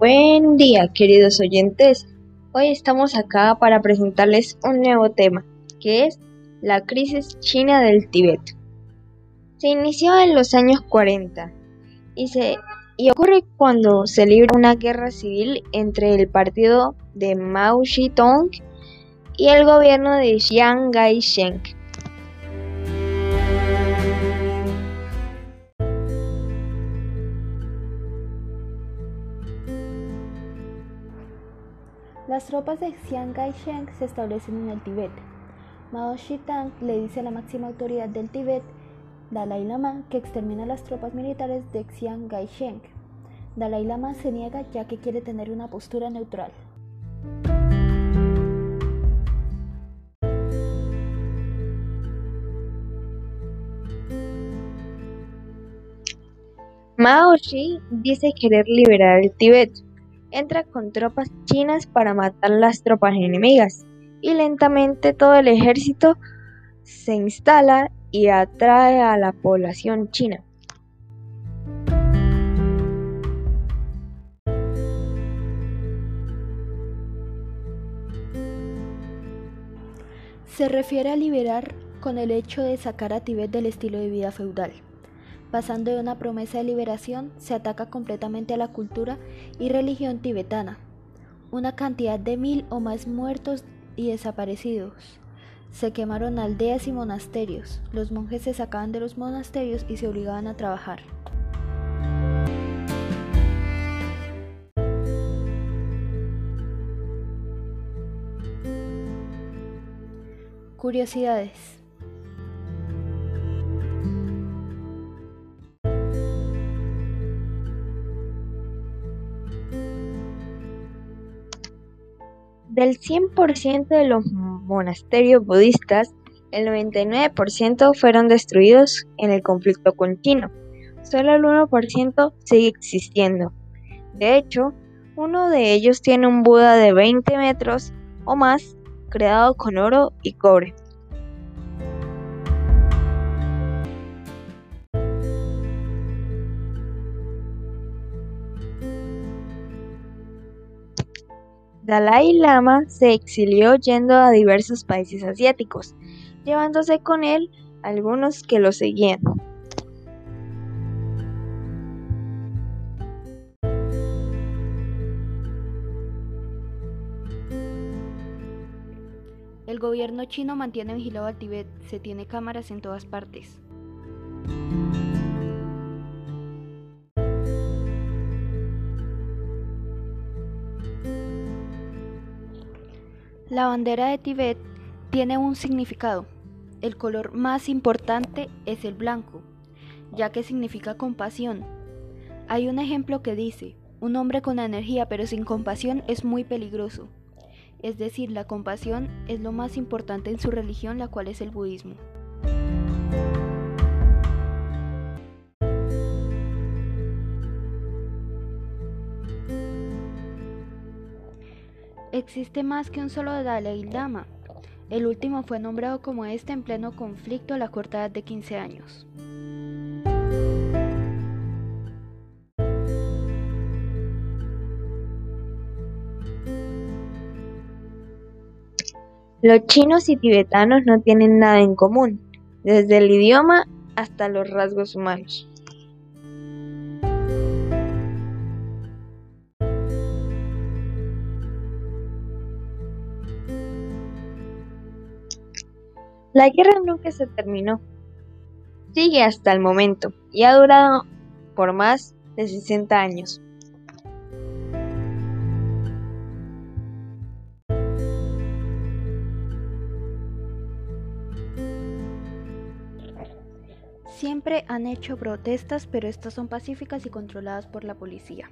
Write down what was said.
Buen día, queridos oyentes. Hoy estamos acá para presentarles un nuevo tema, que es la crisis china del Tíbet. Se inició en los años 40 y, se, y ocurre cuando se libra una guerra civil entre el partido de Mao Zedong y el gobierno de Chiang Kai-shek. Las tropas de Chiang Kai-shek se establecen en el Tíbet. Mao Zedong le dice a la máxima autoridad del Tíbet, Dalai Lama, que extermina las tropas militares de Chiang Kai-shek. Dalai Lama se niega ya que quiere tener una postura neutral. Mao Xi dice querer liberar el Tíbet, entra con tropas chinas para matar las tropas enemigas y lentamente todo el ejército se instala y atrae a la población china. Se refiere a liberar con el hecho de sacar a Tibet del estilo de vida feudal. Pasando de una promesa de liberación, se ataca completamente a la cultura y religión tibetana. Una cantidad de mil o más muertos y desaparecidos. Se quemaron aldeas y monasterios. Los monjes se sacaban de los monasterios y se obligaban a trabajar. Curiosidades. Del 100% de los monasterios budistas, el 99% fueron destruidos en el conflicto con China. Solo el 1% sigue existiendo. De hecho, uno de ellos tiene un Buda de 20 metros o más, creado con oro y cobre. Dalai Lama se exilió yendo a diversos países asiáticos, llevándose con él algunos que lo seguían. El gobierno chino mantiene vigilado al Tíbet, se tiene cámaras en todas partes. La bandera de Tibet tiene un significado. El color más importante es el blanco, ya que significa compasión. Hay un ejemplo que dice, un hombre con energía pero sin compasión es muy peligroso. Es decir, la compasión es lo más importante en su religión, la cual es el budismo. Existe más que un solo Dalai Lama. El último fue nombrado como este en pleno conflicto a la corta edad de 15 años. Los chinos y tibetanos no tienen nada en común, desde el idioma hasta los rasgos humanos. La guerra nunca se terminó. Sigue hasta el momento y ha durado por más de 60 años. Siempre han hecho protestas, pero estas son pacíficas y controladas por la policía.